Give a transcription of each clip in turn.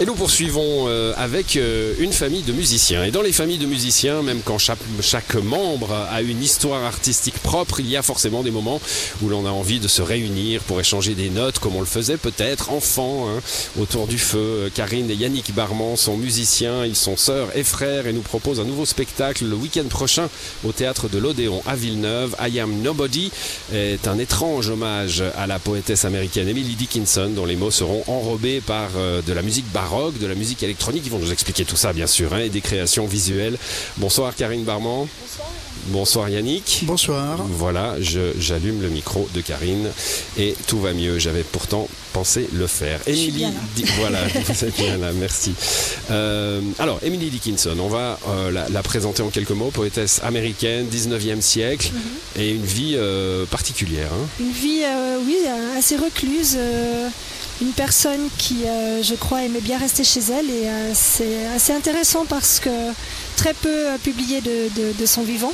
Et nous poursuivons euh, avec euh, une famille de musiciens. Et dans les familles de musiciens, même quand chaque, chaque, membre a une histoire artistique propre, il y a forcément des moments où l'on a envie de se réunir pour échanger des notes, comme on le faisait peut-être enfant, hein, autour du feu. Karine et Yannick Barman sont musiciens, ils sont sœurs et frères et nous proposent un nouveau spectacle le week-end prochain au théâtre de l'Odéon à Villeneuve. I Am Nobody est un étrange hommage à la poétesse américaine Emily Dickinson, dont les mots seront enrobés par euh, de la musique baroque de la musique électronique. Ils vont nous expliquer tout ça, bien sûr, hein, et des créations visuelles. Bonsoir Karine Barman. Bonsoir. Bonsoir Yannick. Bonsoir. Voilà, j'allume le micro de Karine et tout va mieux. J'avais pourtant pensé le faire. Émilie, voilà, vous êtes bien là, merci. Euh, alors, Emily Dickinson, on va euh, la, la, présenter en quelques mots. Poétesse américaine, 19e siècle, mm -hmm. et une vie euh, particulière. Hein. Une vie, euh, oui, assez recluse euh, une personne qui, euh, je crois, aimait bien rester chez elle et euh, c'est assez intéressant parce que très peu publié de son vivant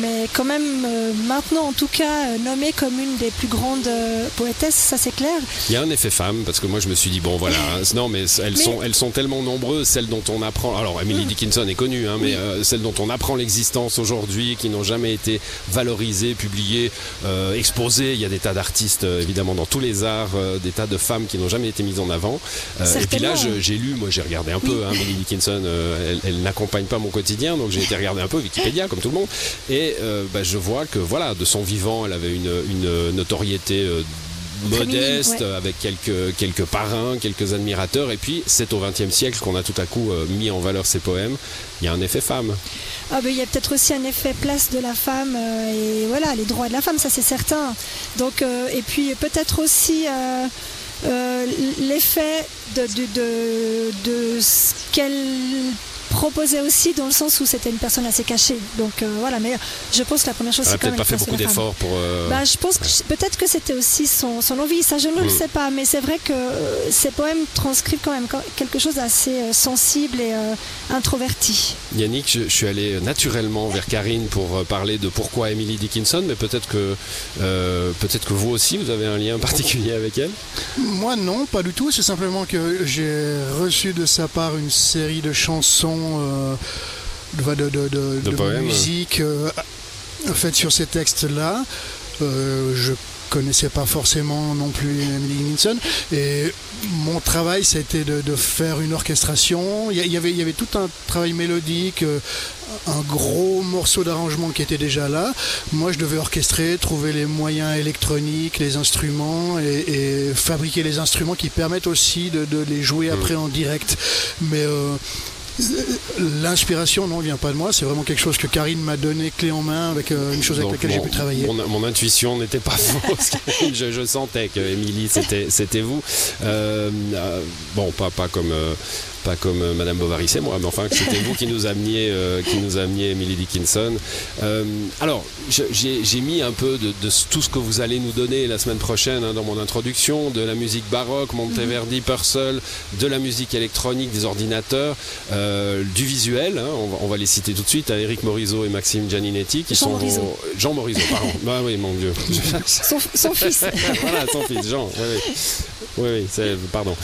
mais quand même euh, maintenant en tout cas euh, nommée comme une des plus grandes euh, poétesses, ça c'est clair. Il y a un effet femme parce que moi je me suis dit bon voilà hein, non mais elles mais... sont elles sont tellement nombreuses celles dont on apprend alors Emily mmh. Dickinson est connue hein, mais oui. euh, celles dont on apprend l'existence aujourd'hui qui n'ont jamais été valorisées, publiées, euh, exposées. Il y a des tas d'artistes euh, évidemment dans tous les arts, des tas de femmes qui n'ont jamais été mises en avant. et puis là j'ai lu, moi j'ai regardé un peu oui. hein, Emily Dickinson, elle, elle n'accompagne pas mon quotidien donc j'ai été regarder un peu Wikipédia comme tout le monde et euh, bah, je vois que voilà, de son vivant, elle avait une, une notoriété euh, modeste, minime, ouais. avec quelques, quelques parrains, quelques admirateurs. Et puis, c'est au XXe siècle qu'on a tout à coup euh, mis en valeur ses poèmes. Il y a un effet femme. Ah ben, il y a peut-être aussi un effet place de la femme euh, et voilà, les droits de la femme, ça c'est certain. Donc, euh, et puis peut-être aussi euh, l'effet de, de, de, de ce qu'elle proposait aussi dans le sens où c'était une personne assez cachée. Donc euh, voilà, mais je pense que la première chose c'est quand même. pas fait beaucoup d'efforts pour. Euh... Bah, je pense que peut-être que c'était aussi son, son, envie. Ça, je ne mmh. le sais pas, mais c'est vrai que euh, ces poèmes transcrivent quand même quelque chose d'assez sensible et euh, introverti. Yannick, je, je, suis allé naturellement vers Karine pour parler de pourquoi Emily Dickinson, mais peut-être que peut-être que vous aussi, vous avez un lien particulier avec elle. Moi, non, pas du tout. C'est simplement que j'ai reçu de sa part une série de chansons de, de, de, de, de musique euh, faites sur ces textes-là. Euh, je connaissais pas forcément non plus Emily Dickinson et mon travail c'était de, de, faire une orchestration. Il y, avait, il y avait tout un travail mélodique euh, un gros morceau d'arrangement qui était déjà là. Moi je devais orchestrer trouver les moyens électroniques les instruments et, et fabriquer les instruments qui permettent aussi de, de les jouer après en direct. Mais euh, L'inspiration, non, vient pas de moi. C'est vraiment quelque chose que Karine m'a donné clé en main avec euh, une chose avec Donc, laquelle j'ai pu travailler. Mon, mon intuition n'était pas fausse. je, je, sentais que Émilie, c'était vous. Euh, euh, bon, pas, pas comme. Pas comme euh, Madame Bovary, c'est moi, mais enfin c'était vous qui nous ameniez, euh, qui nous ameniez Emily Dickinson. Euh, alors j'ai mis un peu de, de, tout ce que vous allez nous donner la semaine prochaine hein, dans mon introduction, de la musique baroque, Monteverdi, -hmm. Purcell, de la musique électronique, des ordinateurs, euh, du visuel. Hein, on, va, on, va, les citer tout de suite à Eric Morisot et Maxime Gianinetti qui Jean sont Morisot. Vos... Jean Morisot, pardon. bah oui, mon Dieu. son, son fils. voilà, son fils, Jean. Oui, oui, oui, oui pardon.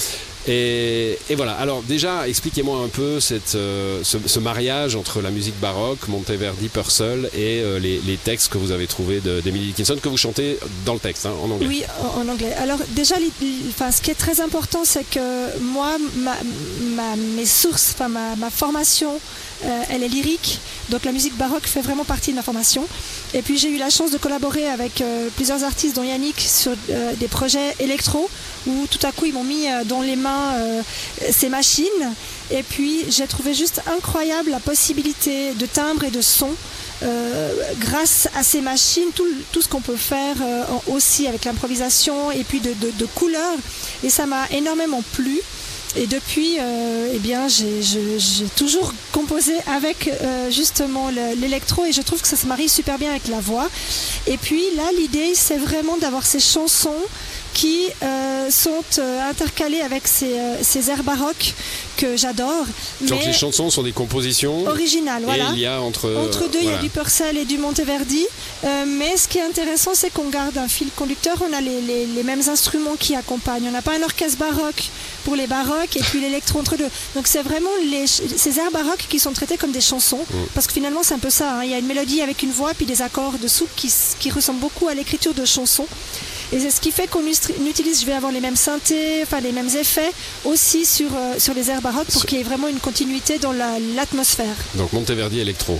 Et, voilà, alors déjà, expliquez-moi un peu euh, ce, mariage entre la musique baroque, Monteverdi, Purcell et euh, les, textes que vous avez trouvés d'Emily Dickinson, que vous chantez dans le texte, hein, en anglais. Oui, en, anglais. Alors déjà, ce qui est très important, c'est que moi, mes sources, ma, ma formation, euh, elle est lyrique, donc la musique baroque fait vraiment partie de ma formation. Et puis j'ai eu la chance de collaborer avec plusieurs artistes, dont Yannick, sur des projets électro, où tout à coup ils m'ont mis euh, dans les mains euh, ces machines. Et puis j'ai trouvé juste incroyable la possibilité de timbre et de son. Euh, grâce à ces machines, tout, ce qu'on peut faire aussi avec l'improvisation et puis de, de, couleurs. Et ça m'a énormément plu. Et depuis, eh bien, j'ai toujours composé avec justement l'électro et je trouve que ça se marie super bien avec la voix. Et puis là, l'idée, c'est vraiment d'avoir ces chansons qui sont intercalés avec ces, ces airs baroques que j'adore. Donc les chansons sont des compositions originales, voilà. Et il y a entre entre deux, il y a du Purcell et du Monteverdi. mais ce qui est intéressant, c'est qu'on garde un fil conducteur. On a les, les, les mêmes instruments qui accompagnent. On n'a pas un orchestre baroque pour les baroques et puis l'électro entre deux. Donc c'est vraiment les, ces airs baroques qui sont traités comme des chansons. Mm. Parce que finalement c'est un peu ça. Hein. Il y a une mélodie avec une voix puis des accords dessous qui, qui ressemblent beaucoup à l'écriture de chansons. Et c'est ce qui fait qu'on utilise, je vais avoir les mêmes synthés, enfin les mêmes effets aussi sur, euh, sur les airs baroques pour qu'il y ait vraiment une continuité dans l'atmosphère. Donc Monteverdi électro.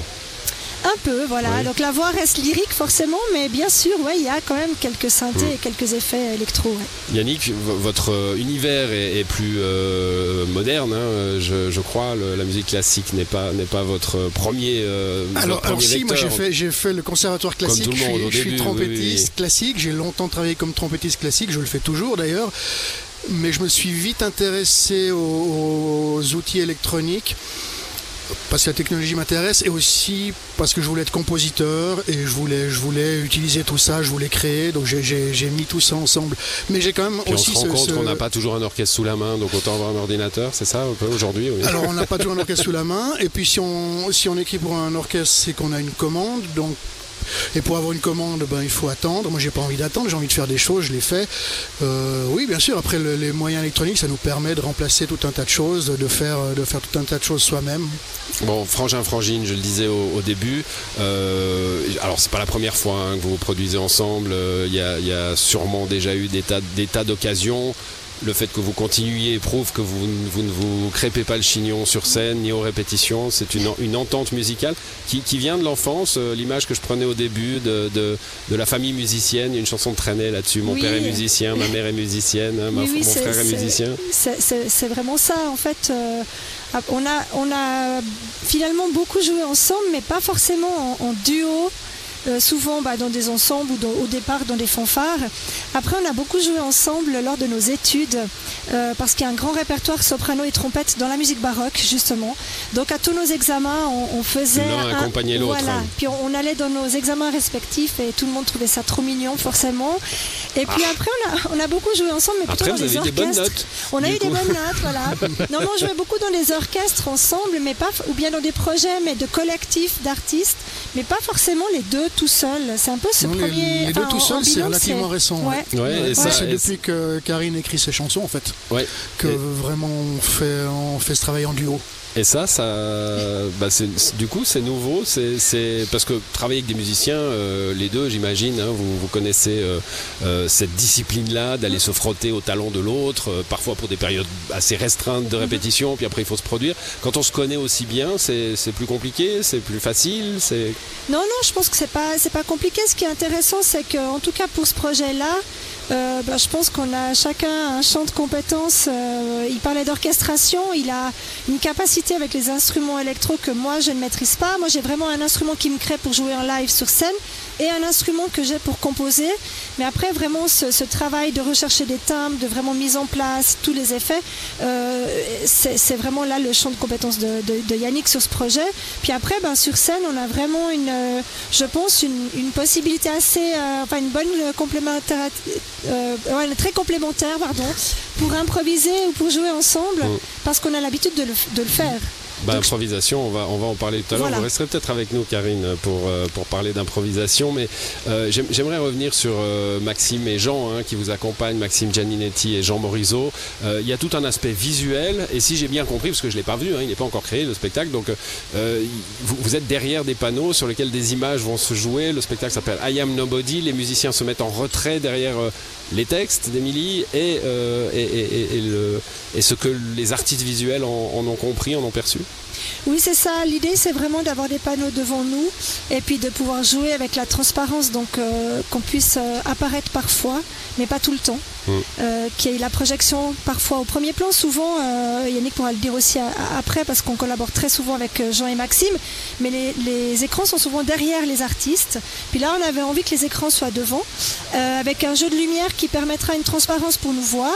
Un peu, voilà. Donc la voix reste lyrique forcément, mais bien sûr, ouais, il y a quand même quelques synthés mm. et quelques effets électro. Yannick, votre euh, univers est, plus euh, moderne, hein, je, crois. la musique classique n'est pas n'est pas votre premier. Euh, alors, si, moi j'ai fait j'ai fait le conservatoire classique. je, suis, trompettiste classique. J'ai longtemps travaillé comme trompettiste classique. Je le fais toujours d'ailleurs. Mais je me suis vite intéressé aux outils électroniques parce que la technologie m'intéresse et aussi parce que je voulais être compositeur et je voulais, je voulais utiliser tout ça, je voulais créer, donc j'ai mis tout ça ensemble. Mais j'ai quand même aussi. On se rend compte qu'on n'a pas toujours un orchestre sous la main, donc autant avoir un ordinateur, c'est ça aujourd'hui Alors on n'a pas toujours un orchestre sous la main, et puis si on, si on écrit pour un orchestre, c'est qu'on a une commande, donc et pour avoir une commande, ben, il faut attendre. Moi, j'ai pas envie d'attendre, j'ai envie de faire des choses, je les fais. Euh, oui, bien sûr, après, les moyens électroniques, ça nous permet de remplacer tout un tas de choses, de faire, de faire tout un tas de choses soi-même. Bon, Frangin Frangine, je le disais au, début, euh, alors c'est pas la première fois hein, que vous produisez ensemble, euh, il y, a sûrement déjà eu des tas d'occasions le fait que vous continuiez prouve que vous, ne vous crépez pas le chignon sur scène ni aux répétitions. C'est une, entente musicale qui, vient de l'enfance. Euh, l'image que je prenais au début de, la famille musicienne, il y a une chanson de traîner là-dessus. Mon père est musicien, ma mère est musicienne, hein, mon frère est, musicien. C'est vraiment ça en fait. Euh, on, a, on a finalement beaucoup joué ensemble, mais pas forcément en duo. Euh, souvent bah, dans des ensembles ou au départ dans des fanfares. Après, on a beaucoup joué ensemble lors de nos études euh, parce qu'il y a un grand répertoire soprano et trompette dans la musique baroque justement. Donc à tous nos examens, on, faisait l'un accompagnait l'autre. Voilà. Puis on, allait dans nos examens respectifs et tout le monde trouvait ça trop mignon forcément. Et puis ah. après, on a, on a beaucoup joué ensemble, mais plutôt dans des orchestres. Des bonnes notes, on a eu des bonnes notes, voilà. non, non, on jouait beaucoup dans des orchestres ensemble, mais pas ou bien dans des projets, mais de collectifs d'artistes, mais pas forcément les deux tout seul. C'est un peu ce premier. Les, deux tout seuls, c'est relativement récent. Ouais. c'est depuis que Karine écrit ses chansons, en fait, que vraiment on fait, on fait ce travail en duo. Et ça, ça bah du coup, c'est nouveau. C'est parce que travailler avec des musiciens, euh, les deux, j'imagine, hein, vous, vous, connaissez euh, euh, cette discipline-là, d'aller se frotter au talent de l'autre, parfois pour des périodes assez restreintes de mhm. répétition, puis après il faut se produire. Quand on se connaît aussi bien, c'est plus compliqué, c'est plus facile. C'est non, non, je pense que c'est pas c'est pas compliqué. Ce qui est intéressant, c'est qu'en tout cas pour ce projet-là, euh, bah, je pense qu'on a chacun un champ de compétences. Euh, il parlait d'orchestration, il a une capacité avec les instruments électro que moi je ne maîtrise pas. Moi j'ai vraiment un instrument qui me crée pour jouer en live sur scène et un instrument que j'ai pour composer. Mais après, vraiment, ce, travail de rechercher des timbres, de vraiment mise en place, tous les effets, euh, c'est vraiment là le champ de compétences de, Yannick sur ce projet. Puis après, ben, sur scène, on a vraiment une, je pense, une, possibilité assez, euh, enfin une bonne complémentaire, euh, très complémentaire, pardon, pour improviser ou pour jouer ensemble, mm. parce qu'on a l'habitude de le faire. Bah, improvisation, on va, on va en parler tout à l'heure. Vous resterez peut-être avec nous, Karine, pour, euh, pour parler d'improvisation. Mais euh, j'aimerais revenir sur euh, Maxime et Jean, hein, qui vous accompagnent, Maxime Gianninetti et Jean Morizot. il y a tout un aspect visuel. Et si j'ai bien compris, parce que je ne l'ai pas vu, hein, il n'est pas encore créé, le spectacle. Donc, vous, vous, êtes derrière des panneaux sur lesquels des images vont se jouer. Le spectacle s'appelle I Am Nobody. Les musiciens se mettent en retrait derrière les textes d'Emilie et, et, le, et, ce que les artistes visuels en ont compris, en ont perçu. Oui, c'est ça. L'idée, c'est vraiment d'avoir des panneaux devant nous et puis de pouvoir jouer avec la transparence, donc euh, qu'on puisse euh, apparaître parfois, mais pas tout le temps. Mm. Euh, qu'il y ait la projection parfois au premier plan. Souvent, Yannick pourra le dire aussi après, parce qu'on collabore très souvent avec Jean et Maxime, mais les, écrans sont souvent derrière les artistes. Puis là, on avait envie que les écrans soient devant, avec un jeu de lumière qui permettra une transparence pour nous voir,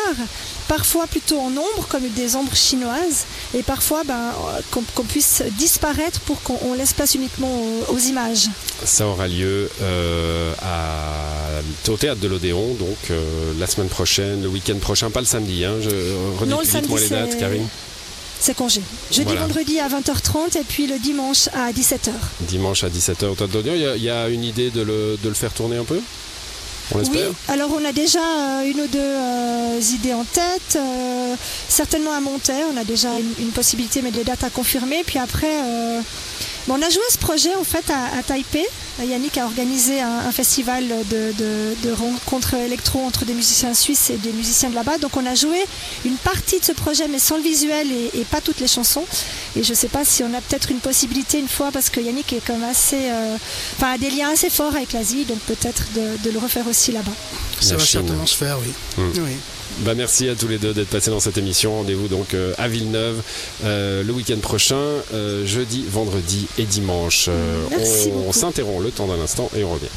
parfois plutôt en ombre, comme des ombres chinoises, et parfois ben, qu'on puisse disparaître pour qu'on laisse place uniquement aux, images. Ça aura lieu à, au théâtre de l'Odéon, donc la semaine prochaine, le week-end prochain, pas le samedi. Hein, je redis moi les dates, Karine c'est congé. Jeudi, vendredi à 20h30 et puis le dimanche à 17h. Dimanche à 17h. Il y, a une idée de le, de le faire tourner un peu? On oui, alors on a déjà euh, une ou deux euh, idées en tête, euh, certainement à monter, on a déjà une, possibilité, mais des dates à confirmer. Puis après, on a joué ce projet en fait à, Taipei. Yannick a organisé un, festival de, rencontres électro entre des musiciens suisses et des musiciens de là-bas. Donc on a joué une partie de ce projet, mais sans le visuel et, pas toutes les chansons. Et je ne sais pas si on a peut-être une possibilité une fois, parce que Yannick est comme assez, euh, enfin a des liens assez forts avec l'Asie, donc peut-être de, le refaire aussi là-bas. Ça va certainement se faire, oui. Hmm. oui. Bah, merci à tous les deux d'être passés dans cette émission. Rendez-vous donc euh, à Villeneuve euh, le week-end prochain, euh, jeudi, vendredi et dimanche. on s'interrompt le temps d'un instant et on revient.